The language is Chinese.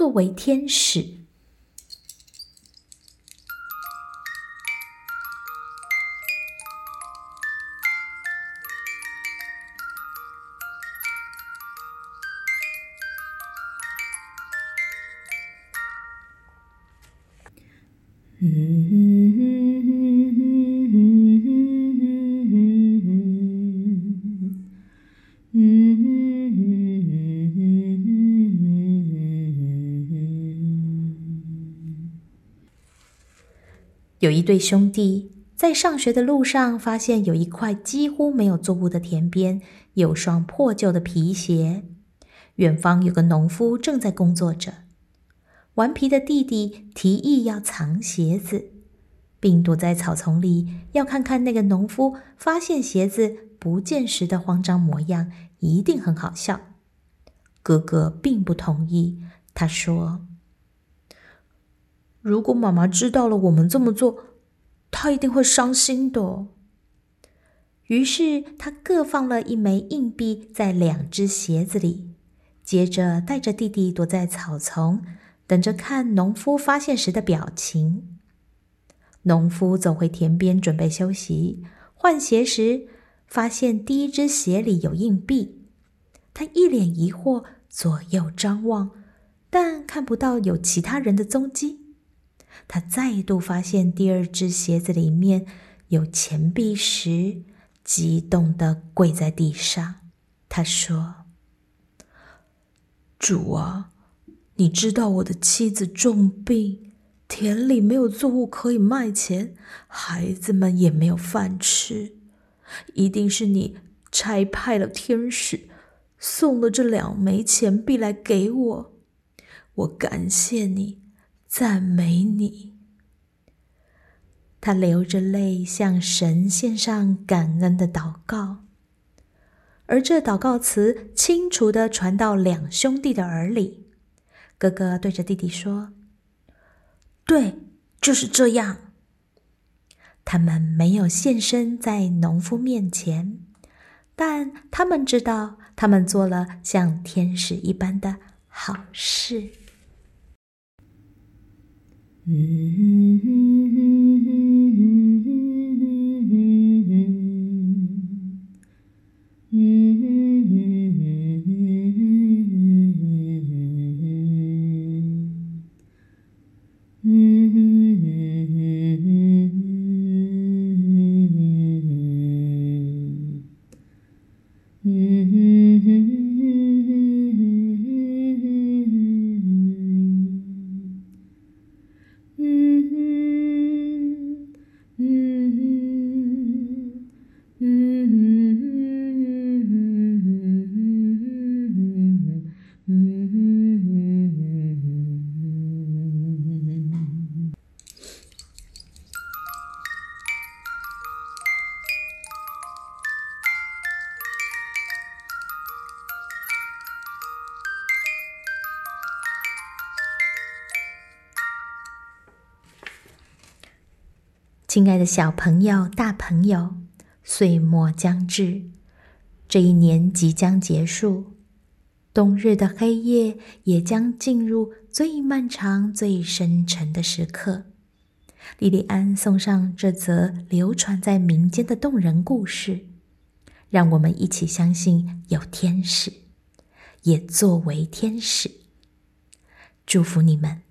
作为天使。嗯有一对兄弟在上学的路上，发现有一块几乎没有作物的田边有双破旧的皮鞋。远方有个农夫正在工作着。顽皮的弟弟提议要藏鞋子，并躲在草丛里，要看看那个农夫发现鞋子不见时的慌张模样，一定很好笑。哥哥并不同意，他说：“如果妈妈知道了我们这么做，她一定会伤心的。”于是他各放了一枚硬币在两只鞋子里，接着带着弟弟躲在草丛。等着看农夫发现时的表情。农夫走回田边准备休息，换鞋时发现第一只鞋里有硬币，他一脸疑惑，左右张望，但看不到有其他人的踪迹。他再度发现第二只鞋子里面有钱币时，激动的跪在地上。他说：“主啊！”你知道我的妻子重病，田里没有作物可以卖钱，孩子们也没有饭吃，一定是你差派了天使，送了这两枚钱币来给我，我感谢你，赞美你。他流着泪向神献上感恩的祷告，而这祷告词清楚的传到两兄弟的耳里。哥哥对着弟弟说：“对，就是这样。”他们没有现身在农夫面前，但他们知道，他们做了像天使一般的好事。Mm-hmm. 亲爱的小朋友、大朋友，岁末将至，这一年即将结束，冬日的黑夜也将进入最漫长、最深沉的时刻。莉莉安送上这则流传在民间的动人故事，让我们一起相信有天使，也作为天使。祝福你们。